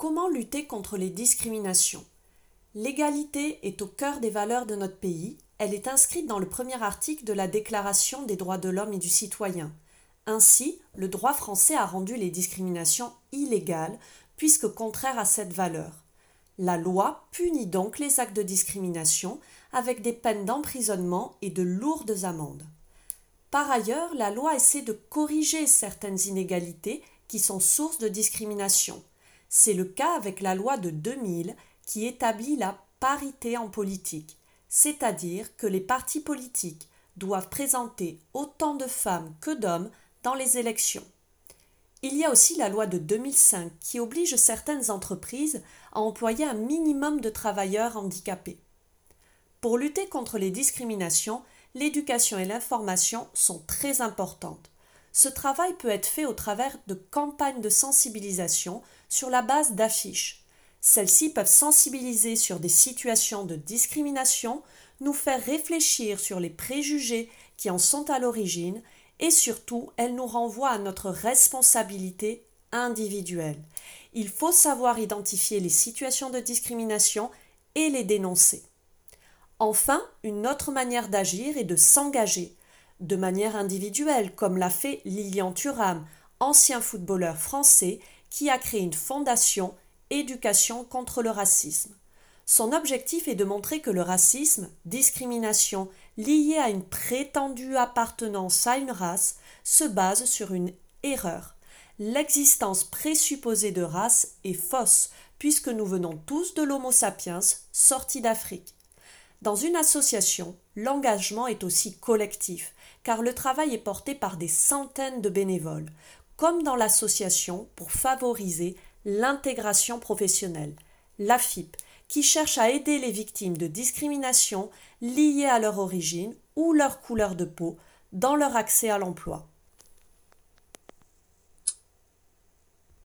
Comment lutter contre les discriminations? L'égalité est au cœur des valeurs de notre pays. Elle est inscrite dans le premier article de la Déclaration des droits de l'homme et du citoyen. Ainsi, le droit français a rendu les discriminations illégales, puisque contraires à cette valeur. La loi punit donc les actes de discrimination avec des peines d'emprisonnement et de lourdes amendes. Par ailleurs, la loi essaie de corriger certaines inégalités qui sont sources de discrimination. C'est le cas avec la loi de 2000 qui établit la parité en politique, c'est-à-dire que les partis politiques doivent présenter autant de femmes que d'hommes dans les élections. Il y a aussi la loi de 2005 qui oblige certaines entreprises à employer un minimum de travailleurs handicapés. Pour lutter contre les discriminations, l'éducation et l'information sont très importantes. Ce travail peut être fait au travers de campagnes de sensibilisation sur la base d'affiches, celles-ci peuvent sensibiliser sur des situations de discrimination, nous faire réfléchir sur les préjugés qui en sont à l'origine et surtout, elles nous renvoient à notre responsabilité individuelle. Il faut savoir identifier les situations de discrimination et les dénoncer. Enfin, une autre manière d'agir est de s'engager, de manière individuelle, comme l'a fait Lilian Thuram, ancien footballeur français, qui a créé une fondation Éducation contre le racisme. Son objectif est de montrer que le racisme, discrimination liée à une prétendue appartenance à une race, se base sur une erreur. L'existence présupposée de race est fausse, puisque nous venons tous de l'Homo sapiens sorti d'Afrique. Dans une association, l'engagement est aussi collectif, car le travail est porté par des centaines de bénévoles, comme dans l'association pour favoriser l'intégration professionnelle, l'AFIP, qui cherche à aider les victimes de discrimination liées à leur origine ou leur couleur de peau dans leur accès à l'emploi.